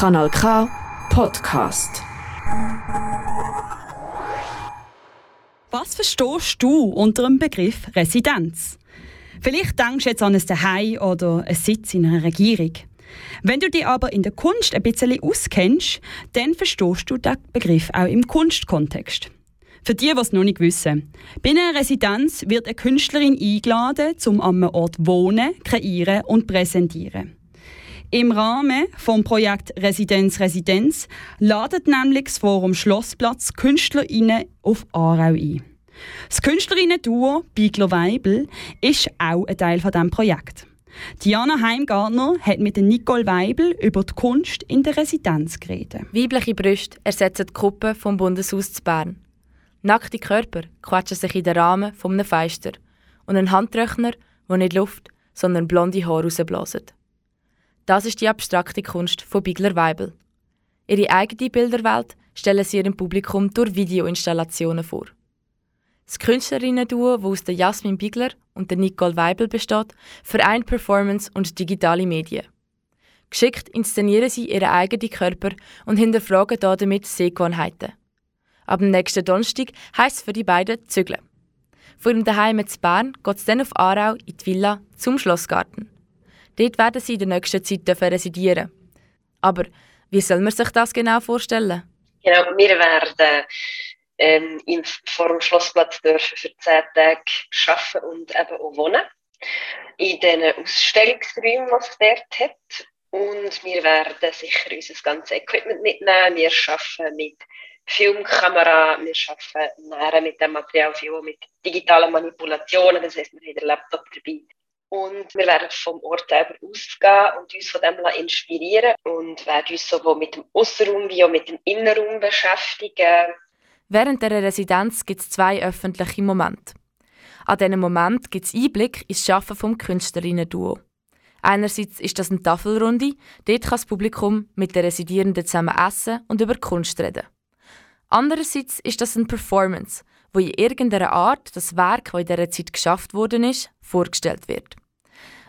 Kanal K Podcast. Was verstehst du unter dem Begriff Residenz? Vielleicht denkst du jetzt an ein Zuhause oder einen Sitz in einer Regierung. Wenn du dich aber in der Kunst ein bisschen auskennst, dann verstehst du den Begriff auch im Kunstkontext. Für die, die es noch nicht wissen. Bei einer Residenz wird eine Künstlerin eingeladen, um an einem Ort wohnen, kreieren und präsentieren. Im Rahmen vom Projekt Residenz Residenz ladet nämlich das Forum Schlossplatz KünstlerInnen auf Aarau ein. Das Künstlerinnen-Duo Bigler Weibel ist auch ein Teil von diesem Projekt. Diana Heimgartner hat mit Nicole Weibel über die Kunst in der Residenz geredet. Weibliche Brüste ersetzen die Gruppe vom Bundeshaus zu Bern. Nackte Körper quetschen sich in den Rahmen von einem Feister und ein Handrechner, der nicht Luft, sondern blonde Haare rausblasen. Das ist die abstrakte Kunst von Bigler Weibel. Ihre eigene Bilderwelt stellen sie ihrem Publikum durch Videoinstallationen vor. Das Künstlerinnen-Duo, das aus Jasmin Bigler und der Nicole Weibel besteht, vereint Performance und digitale Medien. Geschickt inszenieren sie ihren eigenen Körper und hinterfragen damit Sehgewohnheiten. Ab dem nächsten Donnerstag heisst es für die beiden zügeln. Von ihrem Daheim zu Bern geht es dann auf Aarau in die Villa zum Schlossgarten. Dort werden sie in der nächsten Zeit residieren. Aber wie soll man sich das genau vorstellen? Genau, wir werden ähm, im Forum Schlossplatz dürfen für zehn Tage arbeiten und eben auch wohnen. In den Ausstellungsräumen, die es dort hat. Und wir werden sicher unser ganzes Equipment mitnehmen. Wir arbeiten mit Filmkamera, wir arbeiten näher mit dem Material viel mit digitalen Manipulationen, das heißt, wir haben den Laptop dabei. Und wir werden vom Ort selber ausgehen und uns von dem inspirieren und werden uns sowohl mit dem Außenraum wie auch mit dem Innenraum beschäftigen. Während der Residenz gibt es zwei öffentliche Momente. An diesem Moment gibt es Einblick ins Schaffen des Künstlerinnen-Duo. Einerseits ist das eine Tafelrunde, dort kann das Publikum mit den Residierenden zusammen essen und über Kunst reden. Andererseits ist das eine Performance, wo in irgendeiner Art das Werk, das in dieser Zeit geschafft worden ist, vorgestellt wird.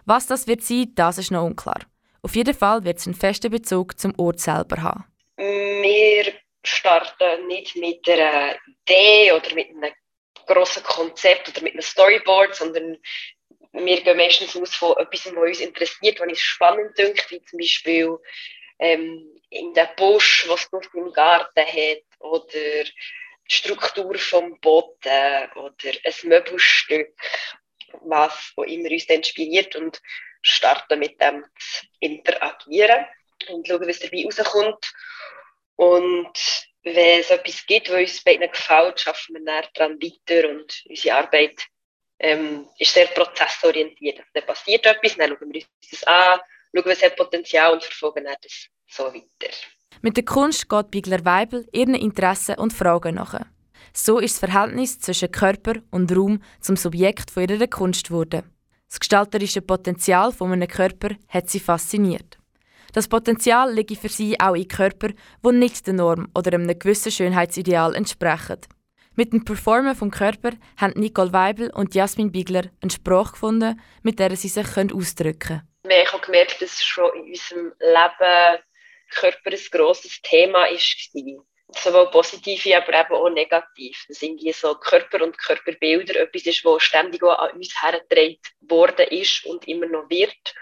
Was das wird sein, das ist noch unklar. Auf jeden Fall wird es einen festen Bezug zum Ort selber haben. Wir starten nicht mit einer Idee oder mit einem grossen Konzept oder mit einem Storyboard, sondern wir gehen meistens aus von etwas, was uns interessiert, was uns spannend dünkt, wie zum Beispiel ähm, in den Busch, was es im Garten hat, oder Struktur vom Boden oder ein Möbelstück, was auch immer uns inspiriert und starten mit dem zu interagieren und schauen, was dabei rauskommt. Und wenn es etwas gibt, was uns beiden gefällt, schaffen wir dann daran weiter und unsere Arbeit ähm, ist sehr prozessorientiert. Also, dann passiert etwas, dann schauen wir uns das an, schauen, was hat Potenzial und verfolgen dann das so weiter. Mit der Kunst geht Bigler Weibel ihren Interessen und Fragen nach. So ist das Verhältnis zwischen Körper und Raum zum Subjekt von ihrer Kunst geworden. Das gestalterische Potenzial von einem Körper hat sie fasziniert. Das Potenzial liegt für sie auch in Körpern, die nicht der Norm oder einem gewissen Schönheitsideal entsprechen. Mit dem Performen vom Körper haben Nicole Weibel und Jasmin Bigler eine Sprache gefunden, mit der sie sich ausdrücken können. Wir haben gemerkt, dass schon in unserem Leben Körper ein grosses Thema ist. Sowohl positive, aber eben auch negativ. Dass irgendwie so Körper und Körperbilder etwas ist, was ständig auch an uns hergetragen worden ist und immer noch wird.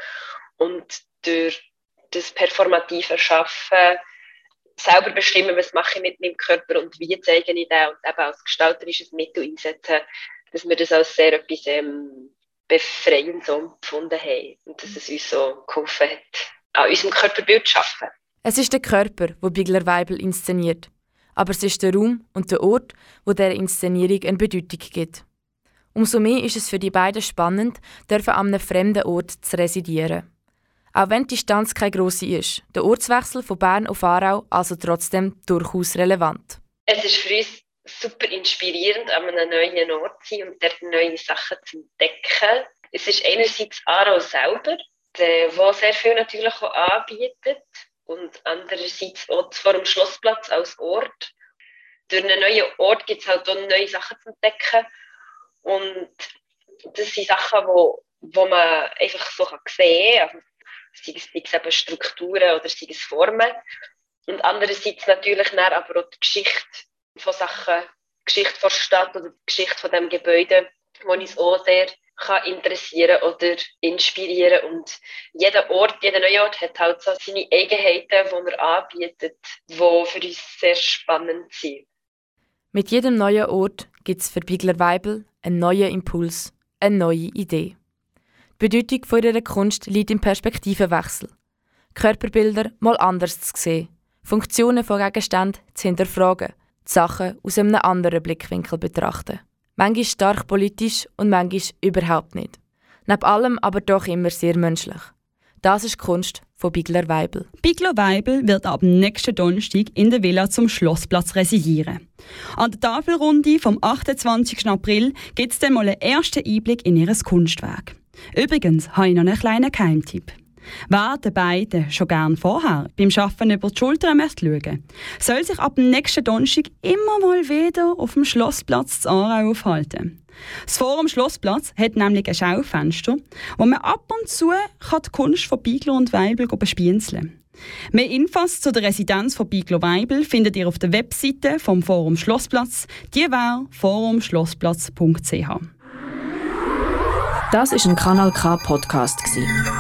Und durch das performative Schaffen selber bestimmen, was mache ich mit meinem Körper und wie zeige ich den und eben als gestalterisches Mittel einsetzen, dass wir das als sehr etwas ähm, befreiend so empfunden haben und dass es uns so geholfen hat, an unserem Körperbild zu arbeiten. Es ist der Körper, wo Bigler Weibel inszeniert. Aber es ist der Raum und der Ort, wo der Inszenierung eine Bedeutung gibt. Umso mehr ist es für die beiden spannend, dürfen an einem fremden Ort zu residieren. Auch wenn die Distanz keine grosse ist, der Ortswechsel von Bern auf Aarau also trotzdem durchaus relevant. Es ist für uns super inspirierend, an einem neuen Ort zu sein und dort neue Sachen zu entdecken. Es ist einerseits Aarau selber, der sehr viel natürlich auch anbietet und andererseits auch vor dem Schlossplatz als Ort. Durch einen neuen Ort gibt es halt auch neue Sachen zu entdecken und das sind Sachen, wo, wo man einfach so sehen kann. Also sei es, eben Strukturen oder sei es Formen. Und andererseits natürlich dann aber auch die Geschichte von Sachen, die Geschichte der Stadt oder die Geschichte von dem Gebäude, wo uns auch sehr kann interessieren oder inspirieren. Und jeder Ort, jeder neue Ort hat halt so seine Eigenheiten, die er anbietet, die für uns sehr spannend sind. Mit jedem neuen Ort gibt es für Bigler Weibel einen neuen Impuls, eine neue Idee. Die Bedeutung ihrer Kunst liegt im Perspektivenwechsel. Körperbilder mal anders zu sehen, Funktionen von Gegenständen zu hinterfragen, die Sachen aus einem anderen Blickwinkel betrachten manchmal stark politisch und manchmal überhaupt nicht. Neben allem aber doch immer sehr menschlich. Das ist die Kunst von Bigler Weibel. Bigler Weibel wird ab nächsten Donnerstag in der Villa zum Schlossplatz residieren. An der Tafelrunde vom 28. April gibt es dann mal einen ersten Einblick in ihr Kunstwerk. Übrigens habe ich noch einen kleinen Geheimtipp. Wer den beiden schon gern vorher beim Arbeiten über die Schulter möchte schauen, soll sich ab dem nächsten Donnerstag immer mal wieder auf dem Schlossplatz zu Aarau aufhalten. Das Forum Schlossplatz hat nämlich ein Schaufenster, wo man ab und zu die Kunst von Bigler und Weibel bespienzeln kann. Mehr Infos zu der Residenz von Biglo Weibel findet ihr auf der Webseite vom Forum Schlossplatz. Die wäre forumschlossplatz.ch. Das ist ein Kanal K Podcast